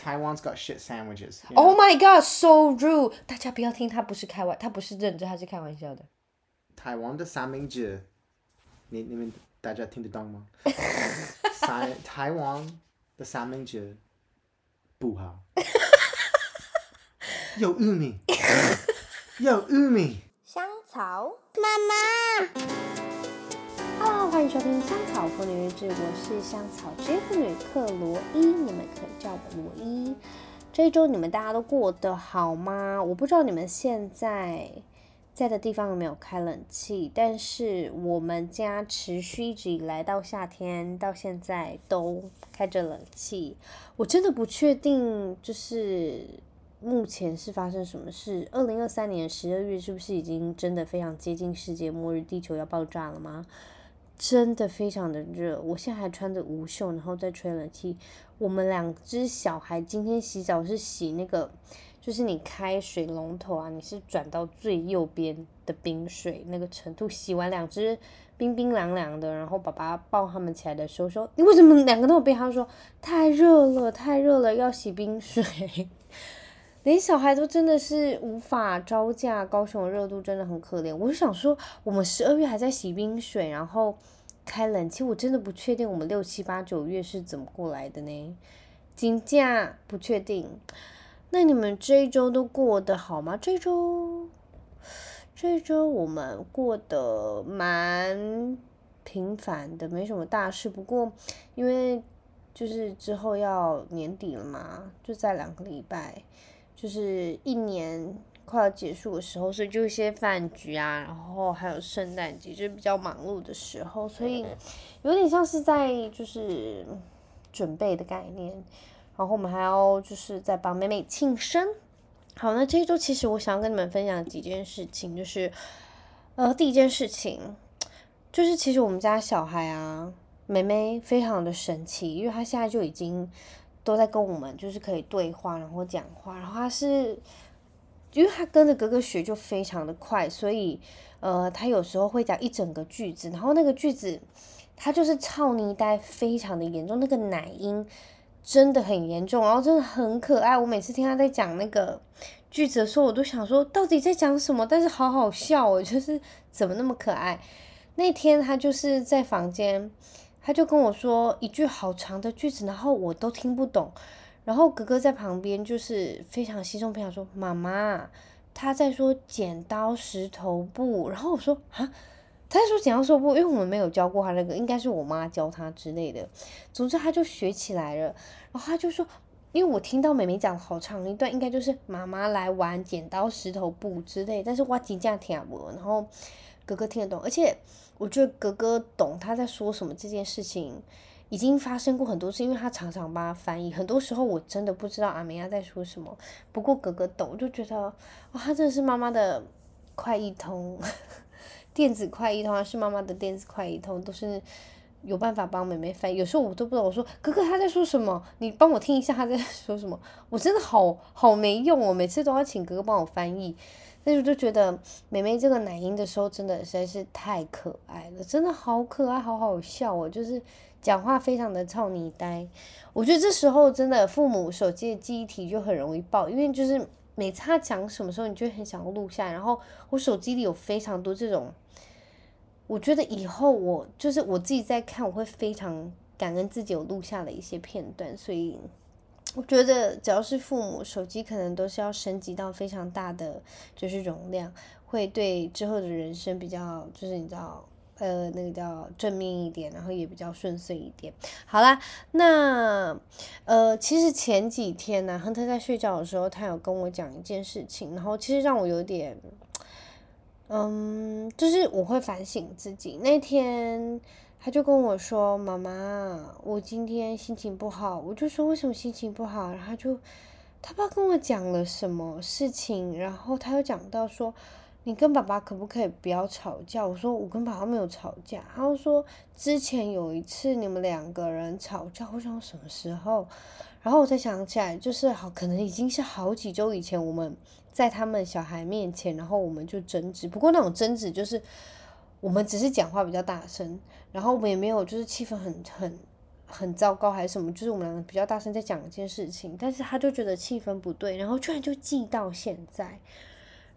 Taiwan's got shit sandwiches. you Oh know? my god, so rude！大家不要听，他不是开玩，他不是认真，他是开玩笑的。台湾的三明治，你你们大家听得懂吗？三台湾的三明治不好，有玉米，有玉米。香草妈妈，Hello， 欢迎收听《香草妇女日志》，我是香草职业妇女克罗伊，你们可以叫我罗伊。这一周你们大家都过得好吗？我不知道你们现在在的地方有没有开冷气，但是我们家持续一直以来到夏天到现在都开着冷气。我真的不确定，就是目前是发生什么事？二零二三年十二月是不是已经真的非常接近世界末日，地球要爆炸了吗？真的非常的热，我现在还穿着无袖，然后再吹冷气。我们两只小孩今天洗澡是洗那个，就是你开水龙头啊，你是转到最右边的冰水那个程度，洗完两只冰冰凉凉的，然后爸爸抱他们起来的时候说：“你为什么两个那么冰？”他说：“太热了，太热了，要洗冰水。” 连小孩都真的是无法招架，高雄的热度真的很可怜。我就想说，我们十二月还在洗冰水，然后开冷气，我真的不确定我们六七八九月是怎么过来的呢？金价不确定。那你们这一周都过得好吗？这周，这一周我们过得蛮平凡的，没什么大事。不过因为就是之后要年底了嘛，就在两个礼拜。就是一年快要结束的时候，所以就一些饭局啊，然后还有圣诞节，就是比较忙碌的时候，所以有点像是在就是准备的概念。然后我们还要就是在帮妹妹庆生。好，那这一周其实我想要跟你们分享几件事情，就是呃第一件事情就是其实我们家小孩啊，妹妹非常的神奇，因为她现在就已经。都在跟我们就是可以对话，然后讲话，然后他是，因为他跟着哥哥学就非常的快，所以呃，他有时候会讲一整个句子，然后那个句子他就是操泥呆，非常的严重，那个奶音真的很严重，然后真的很可爱。我每次听他在讲那个句子的时候，我都想说到底在讲什么，但是好好笑哦，就是怎么那么可爱。那天他就是在房间。他就跟我说一句好长的句子，然后我都听不懂。然后哥哥在旁边就是非常稀松平常说：“妈妈，他在说剪刀石头布。”然后我说：“啊，他在说剪刀石头布？”因为我们没有教过他那个，应该是我妈教他之类的。总之他就学起来了。然后他就说：“因为我听到美美讲好长一段，应该就是妈妈来玩剪刀石头布之类。”但是我真正听不。然后哥哥听得懂，而且。我觉得哥哥懂他在说什么，这件事情已经发生过很多次，因为他常常帮他翻译。很多时候我真的不知道阿梅亚在说什么，不过哥哥懂，我就觉得哇，他真的是妈妈的快译通，电子快译通还，是妈妈的电子快译通，都是有办法帮妹妹翻译。有时候我都不知道，我说哥哥他在说什么，你帮我听一下他在说什么。我真的好好没用哦，每次都要请哥哥帮我翻译。但是我就觉得妹妹这个奶音的时候，真的实在是太可爱了，真的好可爱，好好笑哦！就是讲话非常的操你呆。我觉得这时候真的父母手机的记忆体就很容易爆，因为就是每次他讲什么时候，你就很想录下。然后我手机里有非常多这种，我觉得以后我就是我自己在看，我会非常感恩自己有录下了一些片段，所以。我觉得只要是父母手机，可能都是要升级到非常大的，就是容量，会对之后的人生比较，就是你知道，呃，那个叫正面一点，然后也比较顺遂一点。好啦，那呃，其实前几天呢，亨特在睡觉的时候，他有跟我讲一件事情，然后其实让我有点，嗯，就是我会反省自己那天。他就跟我说：“妈妈，我今天心情不好。”我就说：“为什么心情不好？”然后就他爸跟我讲了什么事情，然后他又讲到说：“你跟爸爸可不可以不要吵架？”我说：“我跟爸爸没有吵架。”他又说：“之前有一次你们两个人吵架，我想什么时候？”然后我才想起来，就是好，可能已经是好几周以前，我们在他们小孩面前，然后我们就争执。不过那种争执就是我们只是讲话比较大声。然后我们也没有，就是气氛很很很糟糕还是什么，就是我们两个比较大声在讲一件事情，但是他就觉得气氛不对，然后居然就记到现在，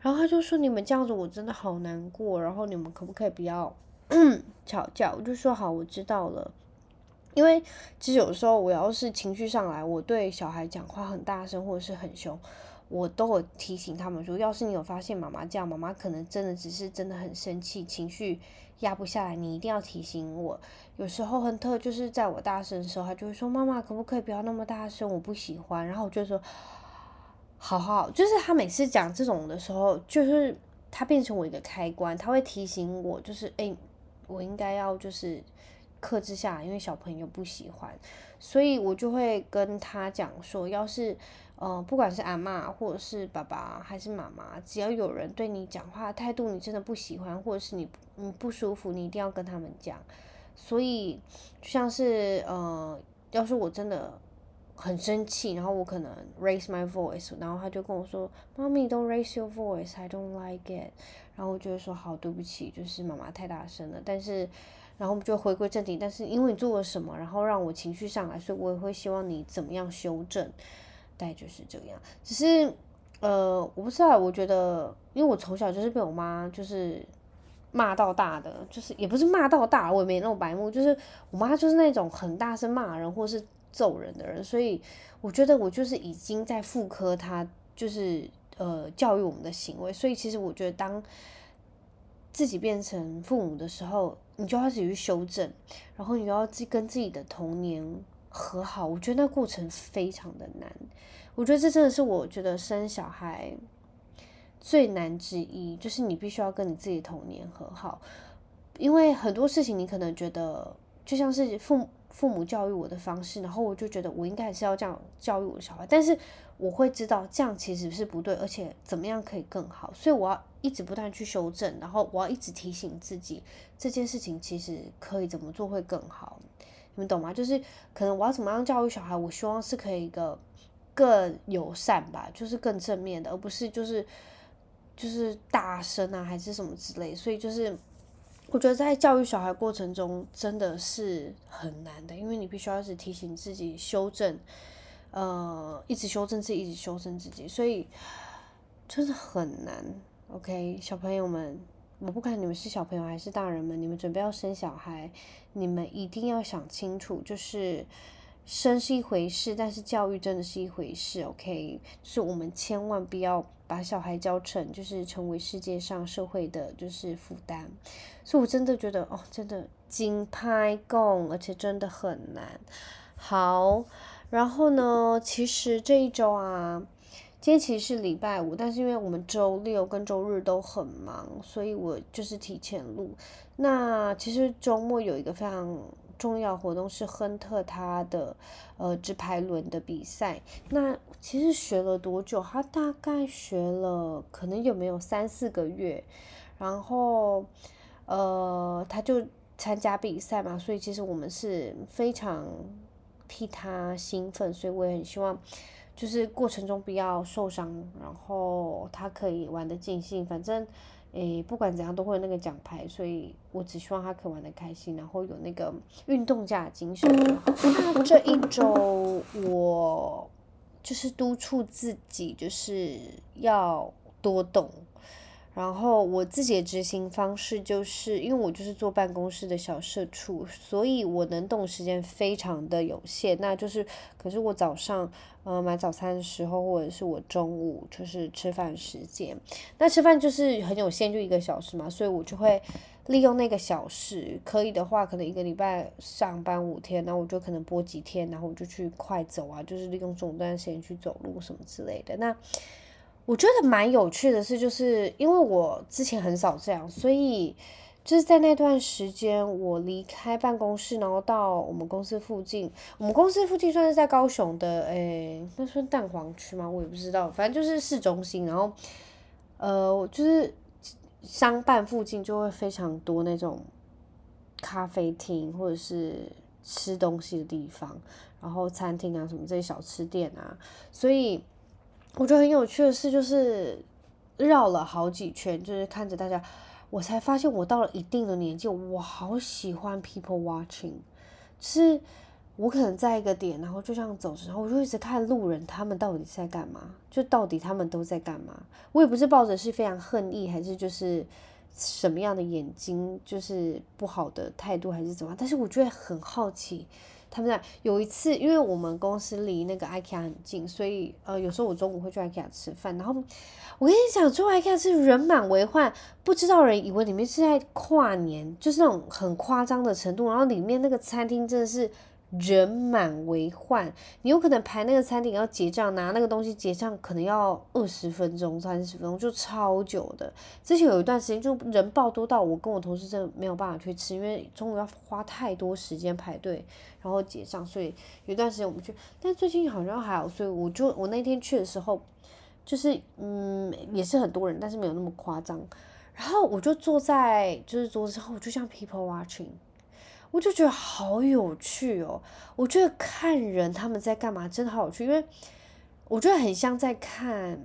然后他就说你们这样子我真的好难过，然后你们可不可以不要 吵架？我就说好，我知道了。因为其实有时候我要是情绪上来，我对小孩讲话很大声或者是很凶，我都有提醒他们说，要是你有发现妈妈这样，妈妈可能真的只是真的很生气，情绪压不下来，你一定要提醒我。有时候亨特就是在我大声的时候，他就会说妈妈可不可以不要那么大声，我不喜欢。然后我就说，好好，就是他每次讲这种的时候，就是他变成我一个开关，他会提醒我，就是哎，我应该要就是。克制下来，因为小朋友不喜欢，所以我就会跟他讲说，要是呃，不管是阿妈或者是爸爸还是妈妈，只要有人对你讲话态度你真的不喜欢，或者是你你不舒服，你一定要跟他们讲。所以就像是呃，要是我真的很生气，然后我可能 raise my voice，然后他就跟我说，妈咪 don't raise your voice，I don't like it。然后我就会说好，对不起，就是妈妈太大声了，但是。然后我们就回归正题，但是因为你做了什么，然后让我情绪上来，所以我也会希望你怎么样修正，大概就是这样。只是，呃，我不知道，我觉得，因为我从小就是被我妈就是骂到大的，就是也不是骂到大，我也没那种白目，就是我妈就是那种很大声骂人或是揍人的人，所以我觉得我就是已经在复刻她就是呃教育我们的行为，所以其实我觉得当。自己变成父母的时候，你就要自己去修正，然后你要自跟自己的童年和好。我觉得那过程非常的难。我觉得这真的是我觉得生小孩最难之一，就是你必须要跟你自己童年和好。因为很多事情你可能觉得就像是父父母教育我的方式，然后我就觉得我应该是要这样教育我的小孩，但是我会知道这样其实是不对，而且怎么样可以更好，所以我要。一直不断去修正，然后我要一直提醒自己这件事情其实可以怎么做会更好，你们懂吗？就是可能我要怎么样教育小孩，我希望是可以一个更友善吧，就是更正面的，而不是就是就是大声啊还是什么之类。所以就是我觉得在教育小孩过程中真的是很难的，因为你必须要是提醒自己修正，呃，一直修正自己，一直修正自己，所以真的很难。OK，小朋友们，我不管你们是小朋友还是大人们，你们准备要生小孩，你们一定要想清楚，就是生是一回事，但是教育真的是一回事。OK，是我们千万不要把小孩教成就是成为世界上社会的就是负担。所以我真的觉得哦，真的金拍供，而且真的很难。好，然后呢，其实这一周啊。今天其实是礼拜五，但是因为我们周六跟周日都很忙，所以我就是提前录。那其实周末有一个非常重要活动是亨特他的呃直排轮的比赛。那其实学了多久？他大概学了可能有没有三四个月，然后呃他就参加比赛嘛，所以其实我们是非常替他兴奋，所以我也很希望。就是过程中不要受伤，然后他可以玩的尽兴，反正，诶，不管怎样都会有那个奖牌，所以我只希望他可以玩的开心，然后有那个运动家精神。那这一周我就是督促自己，就是要多动。然后我自己的执行方式就是，因为我就是坐办公室的小社畜，所以我能动时间非常的有限。那就是，可是我早上呃买早餐的时候，或者是我中午就是吃饭时间，那吃饭就是很有限，就一个小时嘛，所以我就会利用那个小时，可以的话，可能一个礼拜上班五天，那我就可能播几天，然后我就去快走啊，就是利用这段时间去走路什么之类的。那我觉得蛮有趣的是，就是因为我之前很少这样，所以就是在那段时间，我离开办公室，然后到我们公司附近。我们公司附近算是在高雄的，诶，那算蛋黄区吗？我也不知道，反正就是市中心。然后，呃，就是商办附近就会非常多那种咖啡厅或者是吃东西的地方，然后餐厅啊什么这些小吃店啊，所以。我觉得很有趣的事就是绕了好几圈，就是看着大家，我才发现我到了一定的年纪，我好喜欢 people watching，是我可能在一个点，然后就这样走着，然后我就一直看路人他们到底在干嘛，就到底他们都在干嘛。我也不是抱着是非常恨意，还是就是什么样的眼睛，就是不好的态度，还是怎么样。但是我觉得很好奇。他们在有一次，因为我们公司离那个 IKEA 很近，所以呃，有时候我中午会去 IKEA 吃饭。然后我跟你讲，去 IKEA 是人满为患，不知道人以为里面是在跨年，就是那种很夸张的程度。然后里面那个餐厅真的是。人满为患，你有可能排那个餐厅要结账，拿那个东西结账，可能要二十分钟、三十分钟，就超久的。之前有一段时间，就人爆多到我跟我同事真的没有办法去吃，因为中午要花太多时间排队，然后结账，所以有一段时间我们去。但最近好像还好，所以我就我那天去的时候，就是嗯，也是很多人，但是没有那么夸张。然后我就坐在就是桌子上，我就像 people watching。我就觉得好有趣哦！我觉得看人他们在干嘛真的好有趣，因为我觉得很像在看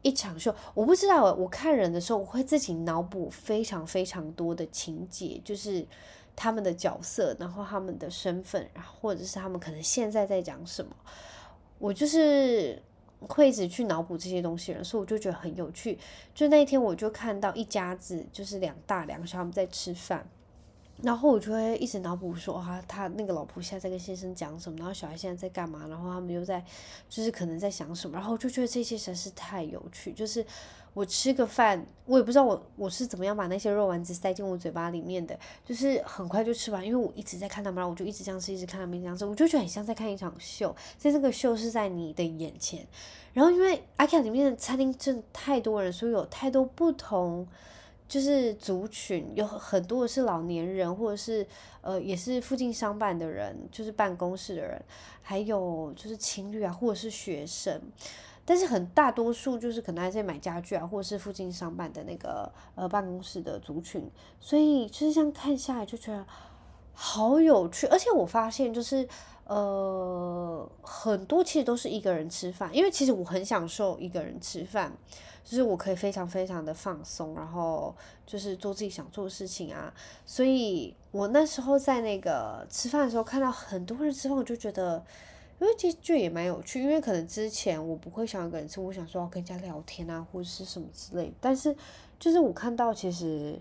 一场秀。我不知道，我看人的时候，我会自己脑补非常非常多的情节，就是他们的角色，然后他们的身份，然后或者是他们可能现在在讲什么。我就是会一直去脑补这些东西，人，所以我就觉得很有趣。就那一天，我就看到一家子，就是两大两小他们在吃饭。然后我就会一直脑补说啊，他那个老婆现在在跟先生讲什么，然后小孩现在在干嘛，然后他们又在，就是可能在想什么，然后我就觉得这些实在是太有趣。就是我吃个饭，我也不知道我我是怎么样把那些肉丸子塞进我嘴巴里面的，就是很快就吃完，因为我一直在看他们，然后我就一直这样吃，一直看他们这样吃，我就觉得很像在看一场秀，在这个秀是在你的眼前。然后因为阿卡里面的餐厅真的太多人，所以有太多不同。就是族群有很多是老年人，或者是呃也是附近商办的人，就是办公室的人，还有就是情侣啊，或者是学生，但是很大多数就是可能还在买家具啊，或者是附近商办的那个呃办公室的族群，所以就是这样看下来就觉得好有趣，而且我发现就是呃很多其实都是一个人吃饭，因为其实我很享受一个人吃饭。就是我可以非常非常的放松，然后就是做自己想做的事情啊。所以我那时候在那个吃饭的时候，看到很多人吃饭，我就觉得，因为其实就也蛮有趣。因为可能之前我不会想一个人吃，我想说要跟人家聊天啊，或者是什么之类。但是就是我看到，其实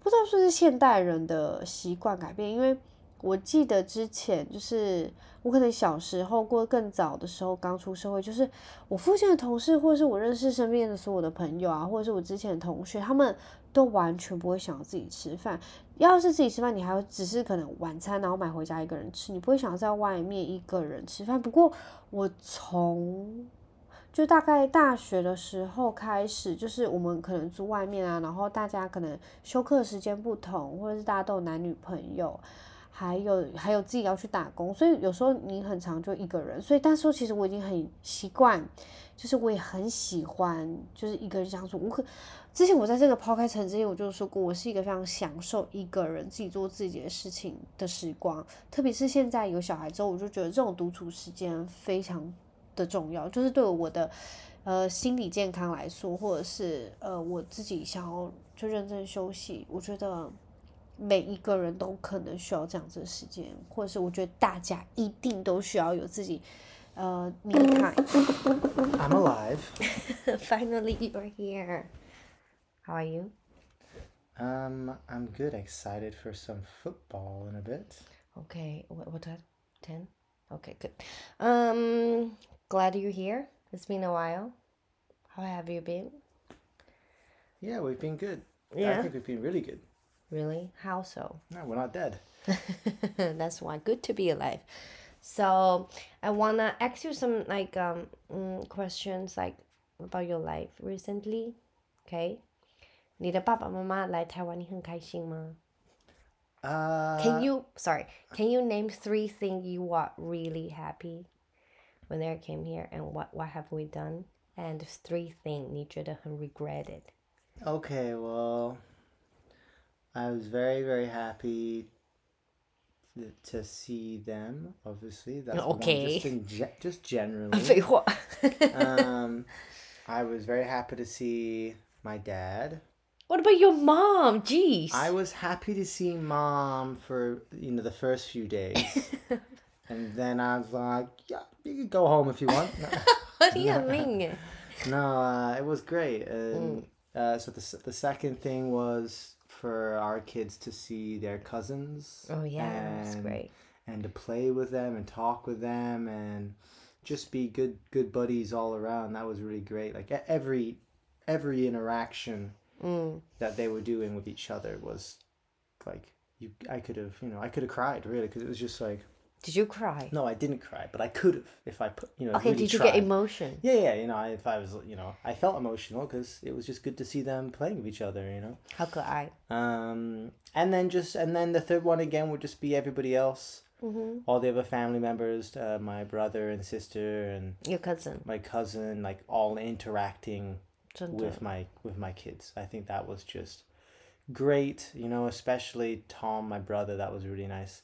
不知道是不是现代人的习惯改变，因为我记得之前就是。我可能小时候过更早的时候，刚出社会，就是我父亲的同事，或者是我认识身边的所有的朋友啊，或者是我之前的同学，他们都完全不会想要自己吃饭。要是自己吃饭，你还会只是可能晚餐，然后买回家一个人吃，你不会想要在外面一个人吃饭。不过我从就大概大学的时候开始，就是我们可能住外面啊，然后大家可能休课时间不同，或者是大家都有男女朋友。还有还有自己要去打工，所以有时候你很长就一个人，所以但是其实我已经很习惯，就是我也很喜欢就是一个人相处。我可之前我在这个抛开成之前，我就说过，我是一个非常享受一个人自己做自己的事情的时光，特别是现在有小孩之后，我就觉得这种独处时间非常的重要，就是对我的呃心理健康来说，或者是呃我自己想要就认真休息，我觉得。每一个人都可能需要这样子的时间，或者是我觉得大家一定都需要有自己呃 me time。I'm alive. Finally, you're here. How are you? Um, I'm good. Excited for some football in a bit. Okay, what what time? Ten. Okay, good. Um, glad you're here. It's been a while. How have you been? Yeah, we've been good. Yeah. I think we've been really good. Really? How so? No, we're not dead. That's why. Good to be alive. So I wanna ask you some like um mm, questions like about your life recently. Okay. 你的爸爸妈妈来台湾，你很开心吗？Uh, can you sorry? Can you name three things you were really happy when they came here, and what what have we done? And three things 你觉得很 regretted. Okay, well. I was very, very happy to see them. Obviously, that's okay. One, just, in ge- just generally. um, I was very happy to see my dad. What about your mom? Jeez. I was happy to see mom for you know the first few days, and then I was like, yeah, you can go home if you want. what do you mean? No, uh, it was great. And, mm. uh, so the the second thing was for our kids to see their cousins. Oh yeah, and- great. And to play with them and talk with them and just be good good buddies all around. That was really great. Like every every interaction mm. that they were doing with each other was like you. I could have you know I could have cried really because it was just like did you cry? No, I didn't cry, but I could have if I put, you know. Okay, really did you tried. get emotion? Yeah, yeah, you know, I, if I was, you know, I felt emotional because it was just good to see them playing with each other, you know. How could I? Um, and then just, and then the third one again would just be everybody else, mm-hmm. all the other family members, uh, my brother and sister, and your cousin, my cousin, like all interacting with my with my kids. I think that was just great, you know, especially Tom, my brother. That was really nice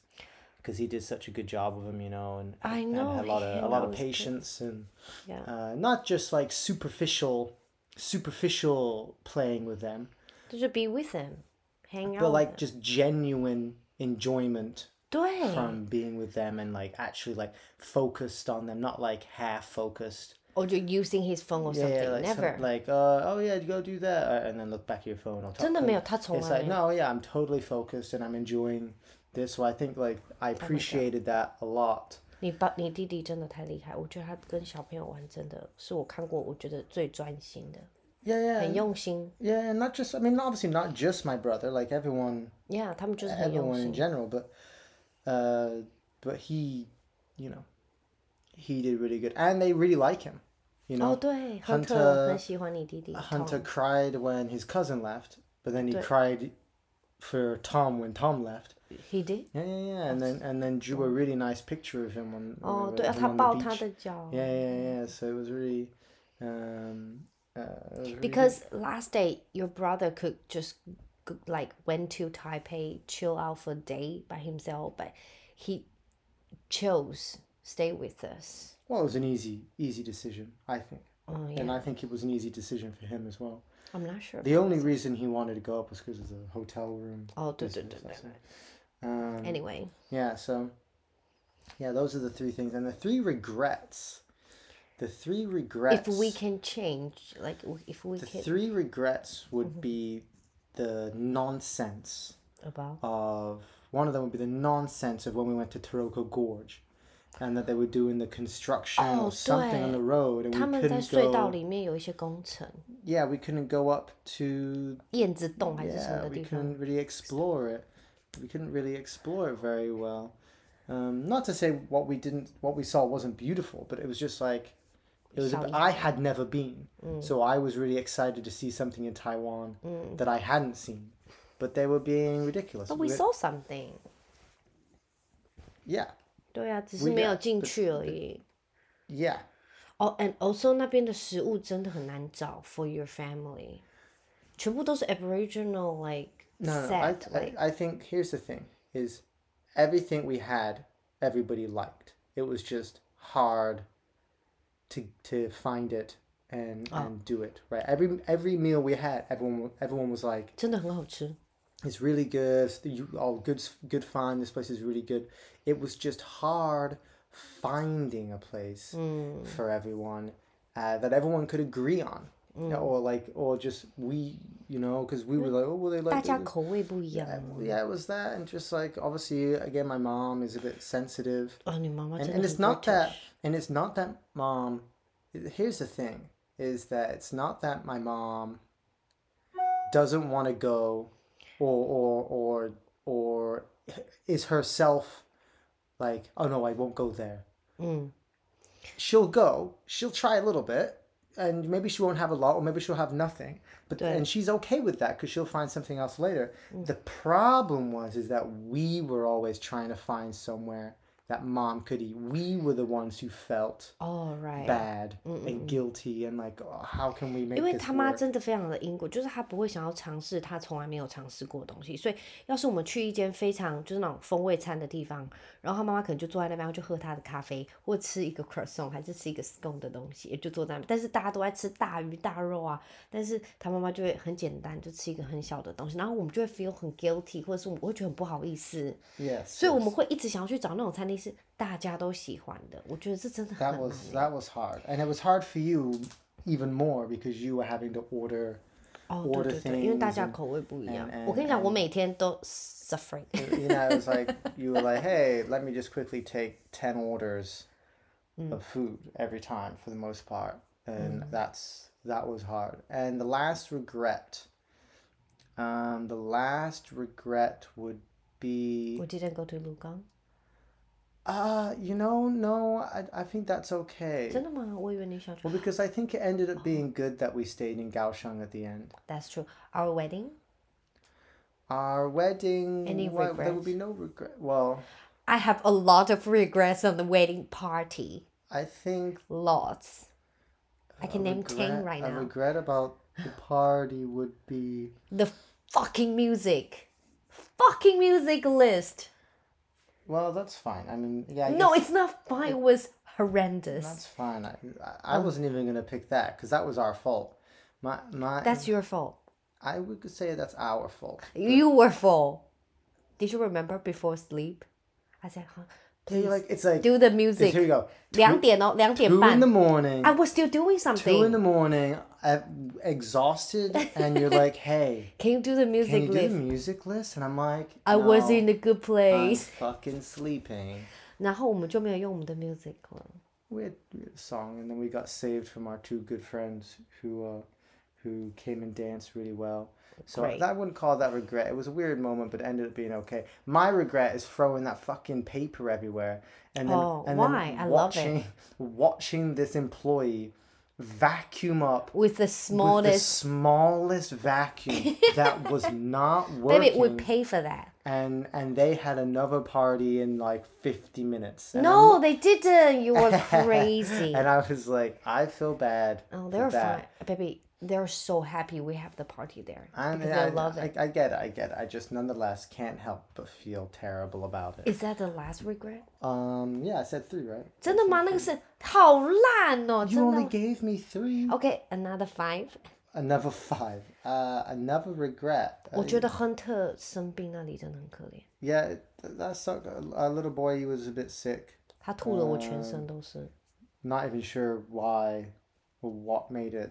because he did such a good job with him, you know, and, I and know, had a lot he of a lot of knows good. patience and Yeah. uh, not just like superficial superficial playing with them 就是 be with them, hang out. but with like them. just genuine enjoyment 对， from being with them and like actually like focused on them not like half focused or you're using his phone or yeah, something. yeah, like, some- Never. like uh, oh yeah go do that uh, and then look back at your phone or talk 真的没有，他从 it's 来 like 没有。 no yeah i'm totally focused and i'm enjoying this so i think like i appreciated that a lot 你爸你弟弟真的太厉害，我觉得他跟小朋友玩真的是我看过我觉得最专心的， yeah yeah 很用心。 yeah and not just i mean obviously not just my brother like everyone Yeah，他们就是很用 everyone in 心。 general, but uh, but he, you know, he did really good, and they really like him. You 哦， know, 对 Hunter- ，Hunter 很喜欢你弟弟。 Hunter Tom cried when his cousin left, but then he 对。 cried for Tom when Tom left. He did。 Yeah, yeah, yeah, and then and then drew a really nice picture of him on. 哦， of 对啊， him 他 on the 抱他 beach. 的脚。 Yeah, yeah, yeah. So it was really, um, uh, it was really Because last day your brother could just g- like went to Taipei, chill out for a day by himself, but he chose stay with us. well, it was an easy, easy decision, I think, Oh and yeah, I think it was an easy decision for him as well. I'm not sure. The only reason he wanted to go up was because of the hotel room. 哦，对对 business, 对 I 对 think. um, anyway. Yeah, so yeah, those are the three things. And the three regrets. The three regrets. If we can change, like if we the can. Three regrets would mm-hmm. be the nonsense about of one of them would be the nonsense of when we went to Taroko Gorge and that they were doing the construction oh, or something on the road and we couldn't go yeah we couldn't go up to yeah we couldn't really explore it We couldn't really explore it very well. Um, not to say what we didn't, what we saw wasn't beautiful, but it was just like it was. A, Sorry. I had never been, so I was really excited to see something in Taiwan that I hadn't seen. But they were being ridiculous. But we We- saw something. yeah, 对啊，只 We 是没有 got- 进去而已。 yeah. 哦、a n d also 那边的食物真的很难找 for your family，全部都是 Aboriginal like No, no, I, set I, like I think here's the thing: is everything we had, everybody liked. It was just hard to to find it and and do it right. Every every meal we had, everyone everyone was like, 真的很好吃。 "It's really good. You all good good fine. This place is really good." It was just hard finding a place for everyone uh, that everyone could agree on. Or like, or just we, you know, because we were like, oh, well, they 大 like 家 the- 口味不一样。 yeah, it was that, and just like obviously, again, my mom is a bit sensitive, 哦，你妈妈 and, 真 and 的 it's 很 not that, British。 and it's not that mom. Here's the thing: is that it's not that my mom doesn't want to go, or or or or is herself like, oh no, I won't go there. She'll go. She'll try a little bit, and maybe she won't have a lot, or maybe she'll have nothing. But and she's okay with that because she'll find something else later. Mm. The problem was is that we were always trying to find somewhere that mom could eat. We were the ones who felt 哦，right。bad and guilty and like, oh, how can we make 因为他妈?真的非常的因果，就是他不会想要尝试他从来没有尝试过的东西。所以，要是我们去一间非常就是那种风味餐的地方，然后他妈妈可能就坐在那边，然后就喝他的咖啡，或吃一个 croissant，还是吃一个 scone 的东西，也就坐在那边。但是大家都在吃大鱼大肉啊，但是他妈妈就会很简单，就吃一个很小的东西，然后我们就会 feel 很 guilty，或者是我们会觉得很不好意思。Yes. 所以我们会一直想要去找那种餐厅 是大家都喜欢的，我觉得这真的很 That 难 was 欸。 that was hard, and it was hard for you even more because you were having to order. 哦，对 order 对对，因为大 things 家 and- 口味不一样 and- 我跟你讲， and- 我每天都 suffering。 You know, it was like you were like, "Hey, let me just quickly take ten orders of food every time for the most part," and that's that was hard. And the last regret, um, the last regret would be, We didn't go to 鹿港， uh, you know, no, I I think that's okay. 真的吗？我以为你想去。 Well, because I think it ended up being good that we stayed in Kaohsiung at the end. That's true. Our wedding. Our wedding, Any well, there would regrets? be no regret. Well, I have a lot of regrets on the wedding party. I think Lots. I a can name ten regret- right a now. regret about the party would be The fucking music. Fucking music list. well, that's fine. I mean, yeah, I No, guess it's not fine. It was horrendous. that's fine. I, I, I wasn't even gonna pick that because that was our fault. My my, That's your fault. I would say that's our fault. You were full. Did you remember before sleep? I said, huh, please like it's like do the here music. you go. 两点哦，两点 Two in the 半。 morning. I was still doing Two in the something. morning, uh, exhausted, and you're like, "Hey, Can you do the can music you do the list? music list?" And I'm like, I was "No, in a good I'm place. fucking sleeping." 然后我们就没有用我们的 music 了。 We had, we had a song, and then we got saved from our two good friends who uh, who came and danced really well. So Great. I wouldn't call that regret. It was a weird moment, but it ended up being okay. My regret is throwing that fucking paper everywhere, and then Oh, and why? then I love it. watching watching this employee vacuum up With the with the smallest. smallest vacuum that was not working. it would pay for that. and and they had another party in like 50 minutes. And No, they didn't. You were crazy. and I was like, I feel bad. Oh, they're fine. Baby, they're so happy we have the party there. I, because I, they love I, it. I get it. I get it. I just nonetheless can't help but feel terrible about it. Is that the last regret? Um, yeah, I said three, right? 真的吗？那个是好烂哦， You 真 only 的。 gave me three. Okay, another five. Another five. Uh, another regret. 我觉得亨特生病那里真的很可怜， Yeah, it- that sucked. Our little boy, he was a bit sick. 他吐了我全身都是， Not even sure why or what made it.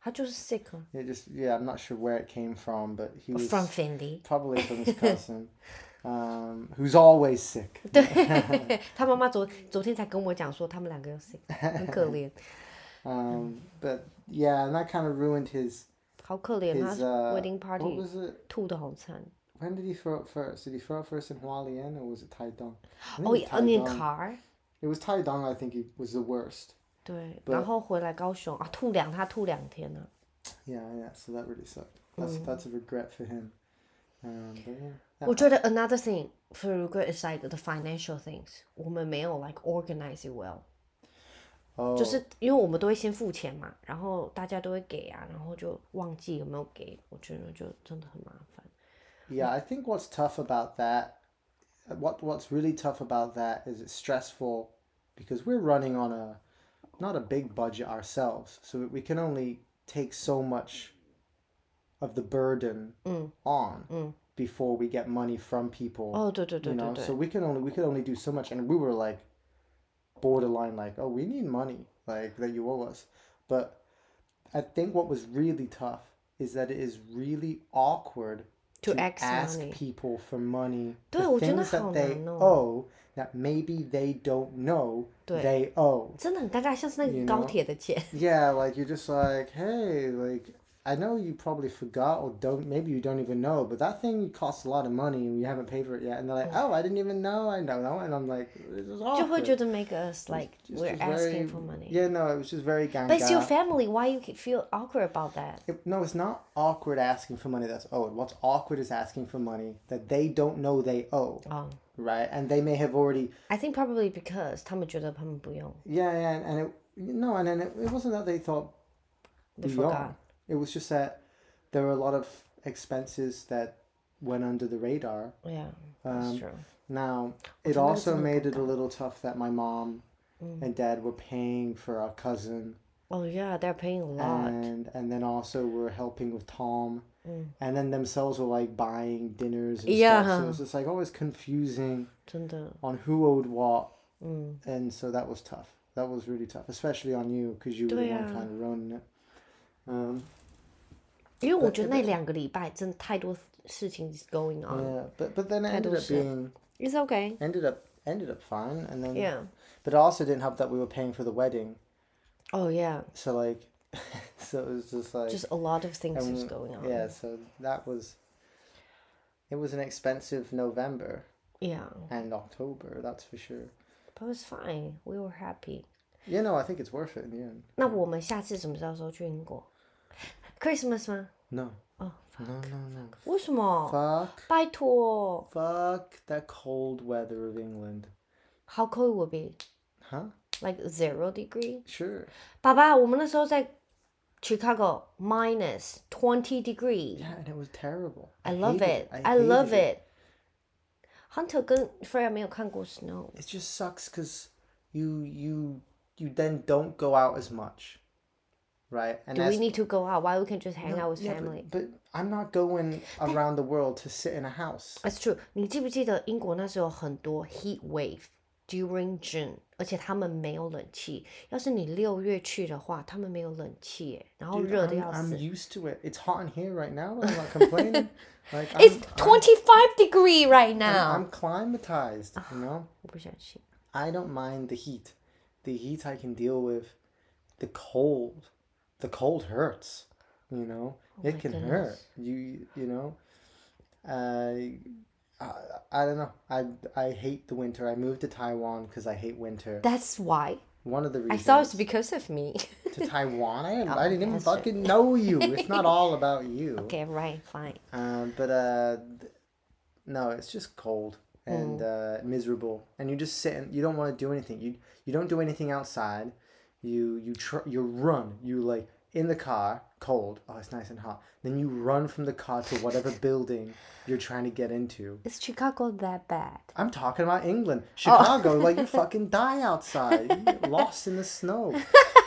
他就是 sick 啊 It just, yeah, I'm not sure where it came from, but he was from Fendi。 probably from his cousin, um, who's always sick. 对，他妈妈昨昨天才跟我讲说他们两个 sick，很可怜， Um, but yeah, and that kind of ruined his 好可怜，他 his uh, wedding what party was it? 吐的好惨。 When did he throw it first? Did he throw it first in Hualien or was it Taidong? I think 哦 it was ，in Taidong. car。 It was Taidong. I think he was the worst. 对， But- 然后回来高雄啊，吐两他吐两天呢、 Yeah, yeah. So that really sucked. That's that's a regret for him. Um, but yeah. 我觉得 another thing for regret is like the financial things，我们没有 like organize it well，、 Oh, 就是因为我们都会先付钱嘛，然后大家都会给啊，然后就忘记有没有给，我觉得就真的很麻烦。 yeah. I think what's tough about that, what what's really tough about that is it's stressful because we're running on a not a big budget ourselves, so we can only take so much of the burden mm. on mm. before we get money from people. Oh, do, do, do, you know? So we can only we could only do so much, and we were like borderline, like, oh, we need money, like that you owe us. But I think what was really tough is that it is really awkward To ask money. people for money 对， for 我觉得 things that 好 they 难哦。 owe that maybe they don't know 对。 they owe 真的很尴尬，像是那 You 个高 know? 铁的钱。 yeah like you're just like hey like I know you probably forgot or don't maybe you don't even know, but that thing costs a lot of money and you haven't paid for it yet. And they're like, oh, I didn't even know. I don't know. And I'm like, this is 就会 awkward. 觉得 make us like It's we're just very- asking for money. Yeah, no, it was just very But it's your ganga. family. Why you feel awkward about that? It- no, it's not awkward asking for money that's owed. What's awkward is asking for money that they don't know they owe, 哦、 right? And they may have already, I think probably because 他们觉得他们不用 yeah, yeah, and it, no, and then it, it wasn't that they thought They we forgot. It was just that there were a lot of expenses that went under the radar. Yeah, um, that's true. Now, it also made it a little tough that my mom mm. and dad were paying for our cousin. Oh yeah, they're paying a lot. And and then also we're helping with Tom. Mm. And then themselves were like buying dinners and yeah. stuff. So it was just like always confusing on who owed what. Mm. And so that was tough. That was really tough, especially on you because you were the one kind of running it. Um, 因为我觉得那两个礼拜真的太多事情 is going on. yeah, but but then it Kind ended of up shit. being It's okay. ended up ended up fine, and then Yeah. but it also didn't help that we were paying for the wedding. Oh yeah. So like, so it was just like Just a lot of things is and going on. Yeah, so that was. It was an expensive November Yeah. and October, that's for sure. But it was fine. We were happy. You know, I think it's worth it in the end. 那我们下次什么时候去英国 ？Christmas 吗？ No, 哦， no, no, no. 为什么？ Fuck, 拜托 fuck that cold weather of England. ，How cold will be? Huh? Like zero degree? Sure. 爸爸，我们那时候在 Chicago minus twenty degree. Yeah, and it was terrible. I love hate it. I love hated it. Hunter 跟 Freya 没有看过 snow. It just sucks because you you you then don't go out as much, right? And Do as- we need to go out? Why we can just hang No, out with yeah, but- family? But, I'm not going around the world to sit in a house. That's true. 你记不记得英国那时候很多 heat wave during June，而且他们没有冷气。要是你六月去的话，他们没有冷气耶，然后 Dude, 热的 I'm, 要 I'm 死。 used to it. It's hot in here right now. but I'm not complaining. like It's I'm, twenty five degree right I'm, now. I'm climatized. You know, 我不想去。 I don't mind the heat. The heat I can deal with. The cold, the cold hurts. You know, it Oh my can goodness. hurt. You you know. Uh, I, I don't know. I I hate the winter. I moved to Taiwan because I hate winter. That's why. One of the reasons I thought it's because of me. to Taiwan. I, Oh, I didn't even fucking know you. It's not all about you. okay, right, fine. Um, but uh, no, it's just cold Mm. and uh, miserable, and you just sit and you don't want to do anything. You you don't do anything outside You you tr- you run. You like in the car, cold. Oh, it's nice and hot. Then you run from the car to whatever building you're trying to get into. Is Chicago that bad? I'm talking about England, Oh. Chicago. Like you fucking die outside, you get lost in the snow.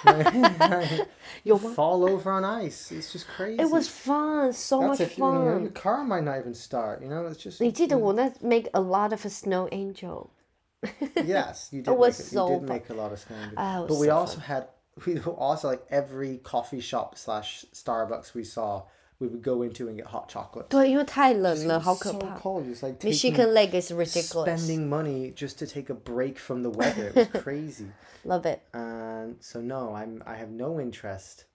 you fall over on ice. It's just crazy. It was fun, so That's much if you, you know, your fun. car might not even start. You know, it's just 你记得我那 make a lot of a snow angel. yes, you did. It was make, so you did fun. make a lot of standards. Ah, it but was we so also had we also like every coffee shop slash Starbucks we saw, we would go into and get hot chocolate. 对，因为太冷 It 了， was 好可 so 怕。 cold. It's like taking, Michigan Lake is ridiculous. spending money just to take a break from the weather. It was crazy. Love it. And so no, I'm I have no interest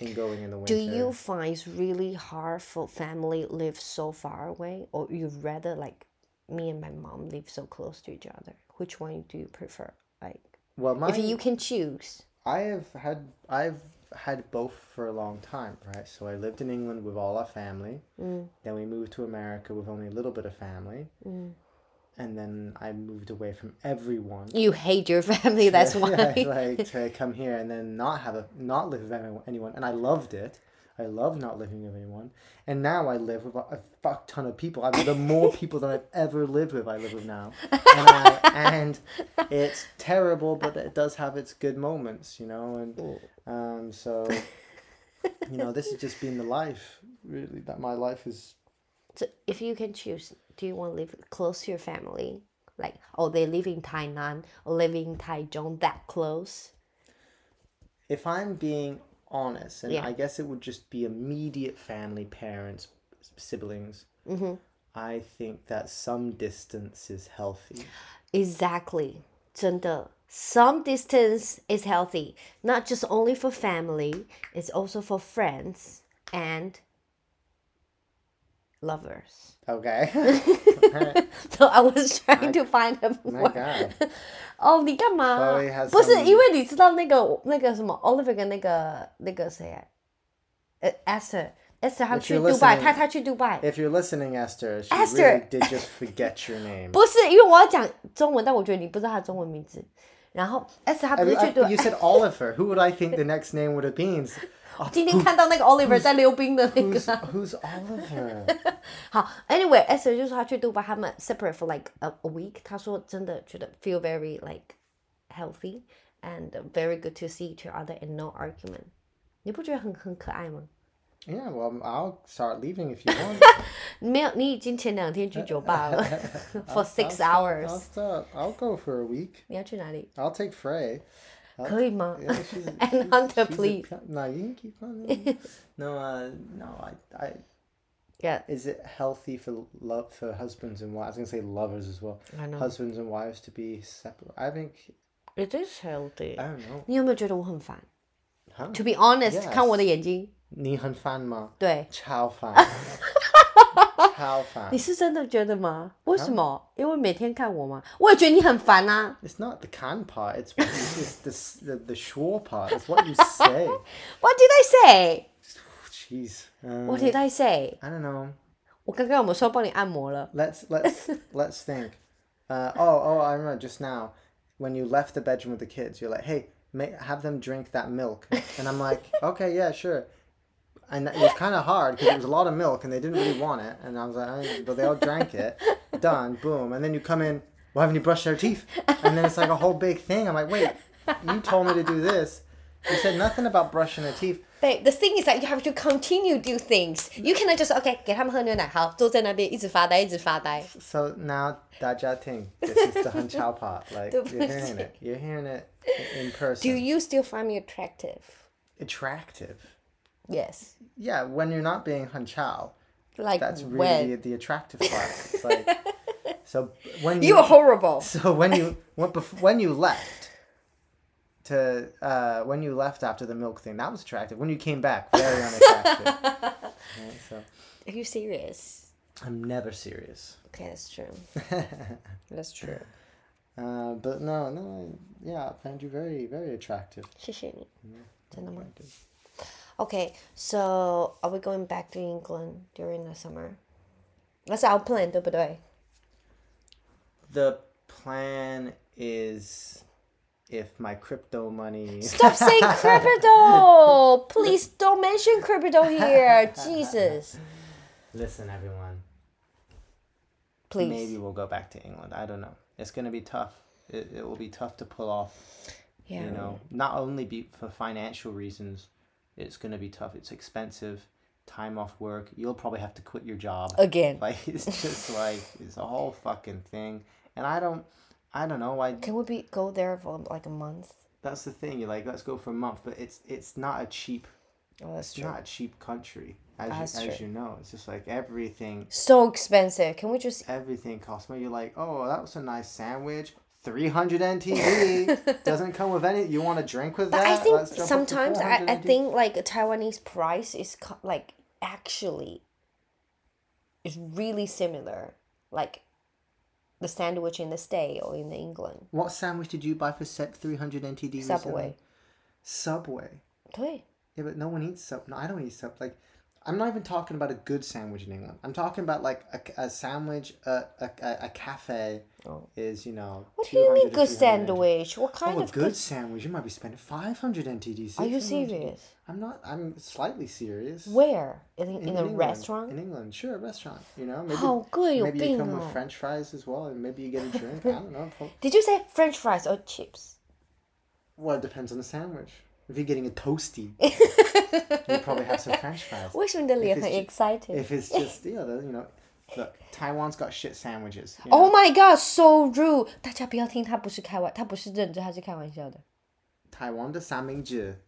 in going in the Do winter. you find it's really hard for family live so far away, or you rather like me and my mom live so close to each other? Which one do you prefer? Like, Well, my if you can choose. I have had I've had both for a long time, right? So I lived in England with all our family. Mm. Then we moved to America with only a little bit of family. Mm. And then I moved away from everyone. You hate your family, that's why. like to come here and then not have a not live with anyone. And I loved it. I love not living with anyone. And now I live with a, fuck ton of people. I the more people that I've ever lived with, I live with now. And, I, and it's terrible, but it does have its good moments, you know. And um, so, you know, this has just been the life, really. That my life is. So if you can choose, do you want to live close to your family? Like, oh, they live in Tainan or live in Taichung that close? If I'm being honest, and Yeah. I guess it would just be immediate family, parents, siblings. Mm-hmm. I think that some distance is healthy. Exactly. 真的. Some distance is healthy, not just only for family, it's also for friends and lovers. Okay. So I was trying to find a My word. God. 哦，你干嘛 Chloe has？不是 some- 因为你知道那个那个什么 Oliver 跟那个那个谁啊？呃，Esther。Esther 她 If 去 you're 杜拜， listening- 她她去杜拜， If you're listening, Esther, she Esther. really did just forget your name. 不是因为我要讲中文，但我觉得你不知道她的中文名字。然后 Esther 她 I 不是 mean, 去杜 I- you said Oliver. Who would I think the next name would have been? Oh, 今天看到那个 Oliver 在溜冰的那 who's, 个。 who's Oliver? 好，Anyway，Esther 就说她去杜拜，他们 separate for like a a week。她说真的觉得 feel very like healthy and very good to see each other and no argument。你不觉得很很可爱吗？ Yeah, well, I'll start leaving if you want. 没有，你已经前两天去酒吧了 for I'll six start- I'll hours。 start. I'll go for a week. 你要去哪里？ I'll take Frey. 可以吗 Yeah, she's, And she's- Hunter, she's a please. pe- no, you can keep on. no, uh, no, I, I. Yeah. Is it healthy for love for husbands and wives? I was gonna say lovers as well. I know. Husbands and wives to be separate. I think It is healthy. I don't know. 你有没有觉得我很烦 Huh? ？To be honest，、 Yes. 看我的眼睛，你很烦吗？对，超烦。 超烦你。是真的觉得吗？为什么？因为每天看我吗？我也觉得你很烦啊。 It's not the can part. It's it's just the s- the the sure part. It's what you say. What did I say? Jeez. Um, What did I say? I don't know. 我刚刚有没有说帮你按摩了？ Let's let's let's think. Uh, oh oh, I remember just now when you left the bedroom with the kids. You're like, hey, may, have them drink that milk, and I'm like, okay, yeah, sure. And it was kind of hard because it was a lot of milk, and they didn't really want it. And I was like, "Eh," but they all drank it. Done, boom. And then you come in. Well, haven't you brushed their teeth? And then it's like a whole big thing. I'm like, wait, you told me to do this. You said nothing about brushing their teeth. 对，the thing is that you have to continue do things. You cannot just OK 给他们喝牛奶，好，坐在那边一直发呆，一直发呆。 So now, Dajating, this is the Hanchao part. Like, you're Don't hearing it. You're hearing it in person. Do you still find me attractive? Attractive. Yes. Yeah, when you're not being Hanchao, Like that's really when the attractive part. It's like, so when you, you are horrible. so when you when, bef- when you left to uh, when you left after the milk thing, that was attractive. When you came back, very unattractive. Right, so Are you serious? I'm never serious. Okay, that's true. That's true. Uh, but no, no, yeah, I found you very, very attractive. 谢谢你，真的吗 Attractive. ？Okay, so are we going back to England during the summer? That's our plan，对不对？ The plan is if my crypto money. Stop saying crypto! Please don't mention crypto here. Jesus. Listen, everyone. Please. Maybe we'll go back to England. I don't know. It's gonna be tough. It, it will be tough to pull off. Yeah. You know, not only be for financial reasons. it's gonna be tough. It's expensive. Time off work. You'll probably have to quit your job. Again. Like it's just like it's a whole fucking thing. And I don't. I don't know. I Can we be go there for like a month? that's the thing. You're like, let's go for a month, but it's it's not a cheap Oh, that's it's true. not a cheap country. As That's you, as true. you know, it's just like everything So expensive. Can we just everything costs money. You're like, oh, that was a nice sandwich. 300 NTD doesn't come with any. You want a drink with But that? I think sometimes I, I think like a Taiwanese price is co- like actually is really similar, like the sandwich in the state or in the England What sandwich did you buy for set 300 NTD? recently? Subway. Subway. 对 Yeah, but no one eats sub. No, I don't eat sub. Like, I'm not even talking about a good sandwich in England. I'm talking about like a, a sandwich, a, a, a cafe oh. is, you know. What do you mean good sandwich? What kind oh, of. good sandwich? You might be spending 500 NTDC. Are you serious? I'm not. I'm slightly serious. Where? In, in, in, in a England. restaurant? In England, sure, a restaurant. You know, maybe, How good maybe you come with french fries as well, and maybe you get a drink. I don't know. Did you say french fries or chips? Well, it depends on the sandwich. If you're getting a toasty, you probably have some French fries. 为什么你的脸 it's 很 ju- excited? If it's just you know, the, you know, look, Taiwan's got shit sandwiches. you Oh know? my god, so rude！大家不要听，他不是开玩，他不是认真，他是开玩笑的。 Taiwan 的三明治，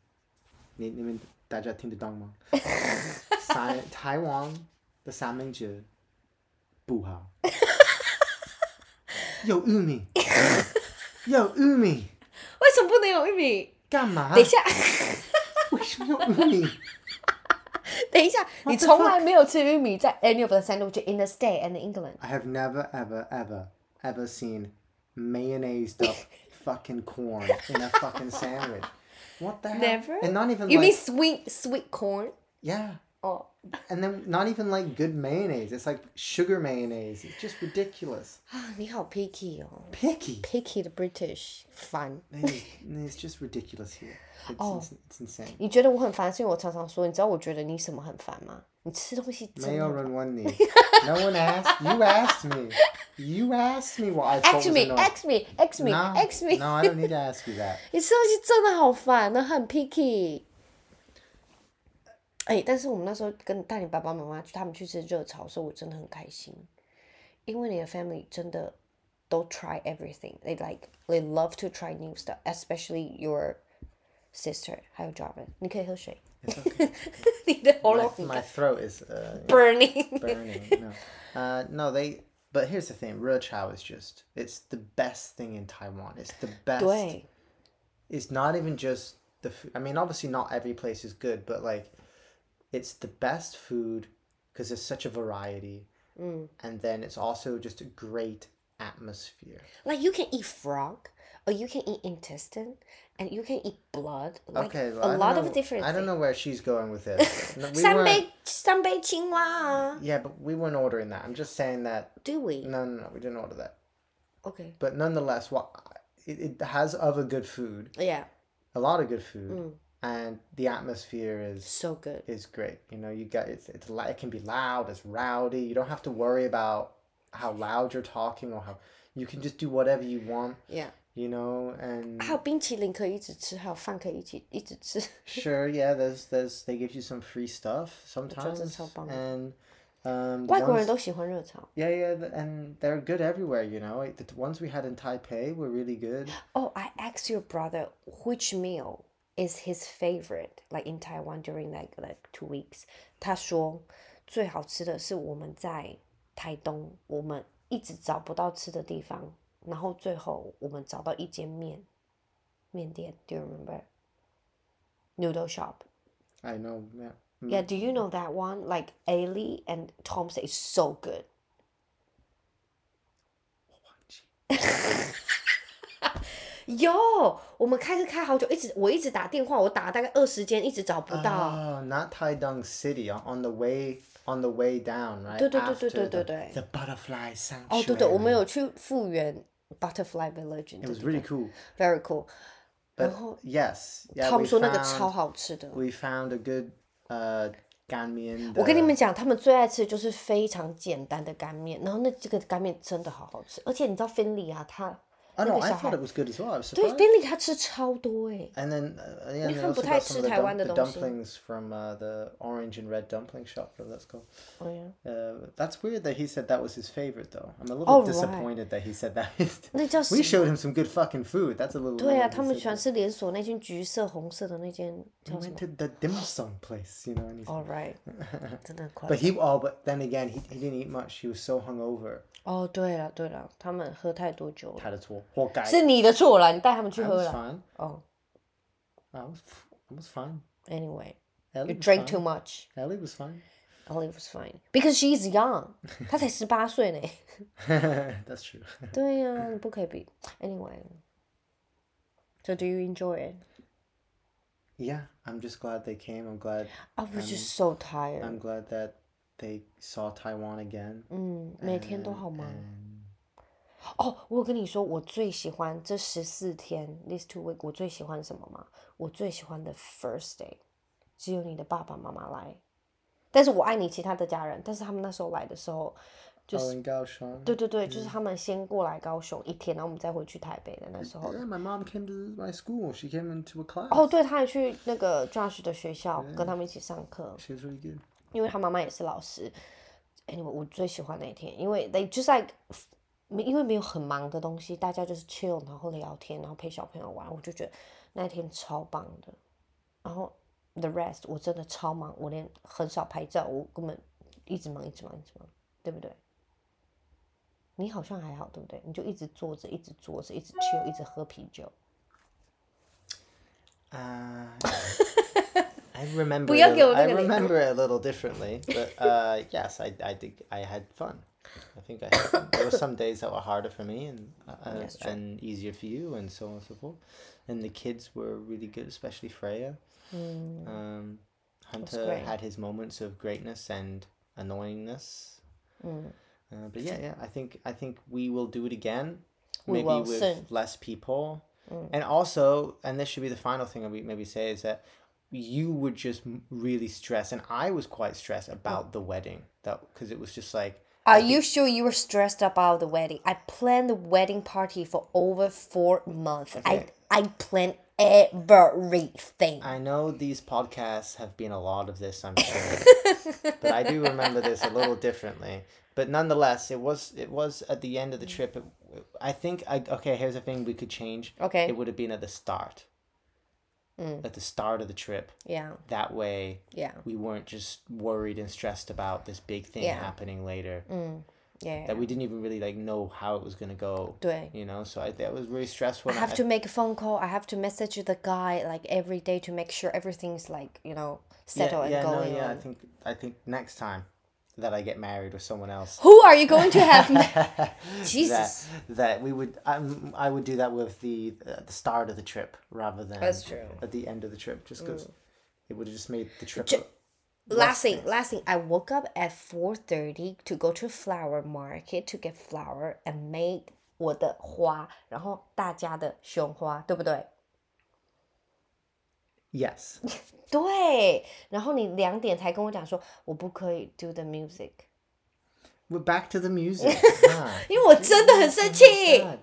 你你们大家听得懂吗？三台湾的三明治不好，有玉米，有玉米，为什么不能有玉米？ 干嘛？等一下，为什么有玉米？等一下，你 the 从来没有吃玉米在 any of the sandwich in the state and England。 I have never, ever, ever, ever seen mayonnaised up fucking corn in a fucking sandwich. What the hell? Never. And not even You like mean sweet sweet corn? yeah, 哦 And then not even like good mayonnaise. It's like sugar mayonnaise. It's just ridiculous. 啊，你好 picky 哦 Picky. ，picky 的 British 烦。 It's, it's just ridiculous here. It's, it's, it's insane. 你觉得我很烦，是因为我常常说，你知道我觉得你什么很烦吗？你吃东西真 Mayo 的。 run one knee. No one asked. You asked me. You asked me what I thought X was me, annoying. X me, X me, No, X me。 no, I don't need to ask you that. 你吃东西真的好烦，那很 picky。 哎、但是我们那时候跟带你爸爸妈妈去，他们去吃热炒的时候，我真的很开心，因为你的 family 真的都 try everything. They like they love to try new stuff, especially your sister 还有 Jarvin。你可以喝水， It's okay. 你的喉 my, 咙很 my throat is uh, burning。 burning. No, uh, no, they. But here's the thing: Re Chao is just. It's the best thing in Taiwan. It's the best. 对， It's not even just the. Food. I mean, obviously, not every place is good, but like, it's the best food because there's such a variety. Mm. And then it's also just a great atmosphere. Like you can eat frog, or you can eat intestine, and you can eat blood. Like okay, well, a lot know, of different. I don't know where she's going with this. We. Yeah, but we weren't ordering that. I'm just saying that. Do we? No, no, no. We didn't order that. Okay. But nonetheless, what it, it has other good food. Yeah. A lot of good food. Mm and the atmosphere is so good. Is great. You know, you get it's it's it can be loud. It's rowdy. You don't have to worry about how loud you're talking or how you can just do whatever you want. Yeah. You know, and 还有冰淇淋可以一直吃，还有饭可以一起一直吃。sure, yeah, there's there's they give you some free stuff sometimes, and um, the ones, yeah, yeah, and they're good everywhere, you know. The ones we had in Taipei were really good. Oh, I asked your brother which meal is his favorite, like in Taiwan during like like two weeks. 他说最好吃的是我们在台东，我们一直找不到吃的地方，然后最后我们找到一间面面店。Do you remember? Noodle shop. I know, yeah. Mm. Yeah, do you know that one? Like Ailey and Tom say it's so good. 有，我们开车开好久，一直我一直打电话，我打了大概二十间，一直找不到。Oh, not Taidong City on, the way on the way down, right? 对对对对对对对。the butterfly sanctuary. 哦，对对，我们有去复原 Butterfly Village，It was really cool. very cool。But 然后 yes, yeah, 他们说那个超好吃的。we found a good uh, gan mian. 我跟你们讲，他们最爱吃的就是非常简单的干面，然后那这个干面真的好好吃，而且你知道芬里啊，他 Oh 那 no, 个 I 小 thought 孩 it was good as well. I was 对 surprised. 芬里他吃超多哎。 And then, uh, yeah, and they 看不 also 太 got some 吃 of the, 台湾 dump- 的 the 东西。 dumplings from uh, the orange and red dumpling shop, whatever that's called. 哦呀， Uh, that's weird that he said that was his favorite, though. I'm a little Oh, right. disappointed that he said that. 那叫什 we 么？ showed him some good fucking food. That's a little. 对啊， weird 他 he 们 said 喜欢 that. 吃连锁那间橘色、红色的那间 We 叫什 went 么 to the dim sum place, you know. And he's, ？All right，真的很快 but。he, oh, but then again, he, he didn't eat much. He was so hungover. 哦，对了对了，他们喝太多酒了，had a tour. Poor guy. 是你的错啦，你带他们去 I 喝 was 啦。 fine. 哦 I was, I was fine. ，anyway，you Ellie was drank fine. too much. Ellie was fine. Ollie was fine because she's young，她才十八岁呢。 That's true. 对呀、你不可以比。Anyway，so do you enjoy it? Yeah, I'm just glad they came. I'm glad. I was just so I'm tired。 glad that they saw Taiwan again. 嗯，每天都好忙。 And 哦，我有跟你说，我最喜欢这十四天，these two week，我最喜欢什么吗？我最喜欢的 first day，只有你的爸爸妈妈来，但是我爱你其他的家人，但是他们那时候来的时候，就 oh, 是 in Kaohsiung. 对对对，就是他们先过来高雄一天，然后我们再回去台北的那时候。Yeah, my mom came to my school. She came into a class. 哦，对，他还去那个 Josh 的学校跟他们一起上课，She was really good. 因为他妈妈也是老师。Anyway，我最喜欢那一天，因为 they just like 没因为没有很忙的东西，大家就是 chill，然后聊天，然后陪小朋友玩，我就觉得那一天超棒的。然后 the rest 我真的超忙，我连很少拍照，我根本一直忙，一直忙，一直忙，对不对？你好像还好，对不对？你就一直坐着，一直坐着，一直 chill，一直喝啤酒。Uh, I remember. 不要给我那 I 个脸。remember a little differently, but uh, yes, I, I did. I had fun. I think I had, there were some days that were harder for me and uh, and easier for you, and so on and so forth. And the kids were really good, especially Freya. Hmm. Um, Hunter had his moments of greatness and annoyingness. Mm. Uh, but yeah, yeah, I think I think we will do it again. We maybe with soon. Mm. less people. And also, and this should be the final thing we maybe say is that you would just really stress, and I was quite stressed about the wedding, that because it was just like Are you sure you were stressed up about the wedding? I planned the wedding party for over four months. Okay. I I planned everything. I know these podcasts have been a lot of this, I'm sure, but I do remember this a little differently. But nonetheless, it was it was at the end of the trip. It, I think I okay. Here's a thing we could change. Okay. It would have been at the start. Mm. At the start of the trip. yeah, That way, yeah, we weren't just worried and stressed about this big thing Yeah. happening later. Mm. yeah. That we didn't even really like know how it was gonna go. 对。You know, so I that was really stressful. I and have to make a phone call. I have to message the guy like every day to make sure everything's like you know settled yeah, and yeah, going no, yeah. on. I think I think next time that I get married with someone else. Who are you going to have? Jesus. that that we would um, I would do that with the uh, the start of the trip rather than That's true. at the end of the trip just because it would have just made the trip Ju- a- last thing, last thing. I woke up at four thirty to go to flower market to get flower and made 我的花，然后大家的胸花，对不对？ yes 对。然后你两点才跟我讲说我不可以 do the music， we're back to the music Ah, 因为我真的很生气。 God.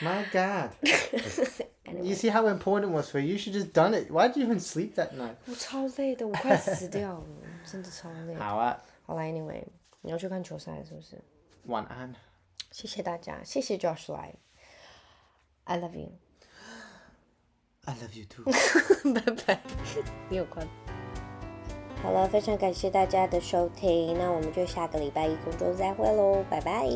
my God you see how important it was for you you should just done it why did you even sleep that night 我超累的，我快死掉了，真的超累。好啊好啦，Anyway，你要去看球赛是不是？晚安谢谢大家，谢谢 Josh 来，I love you， I love you too 拜拜，你有关。好了，非常感谢大家的收听，那我们就下个礼拜一空中再会喽，拜拜。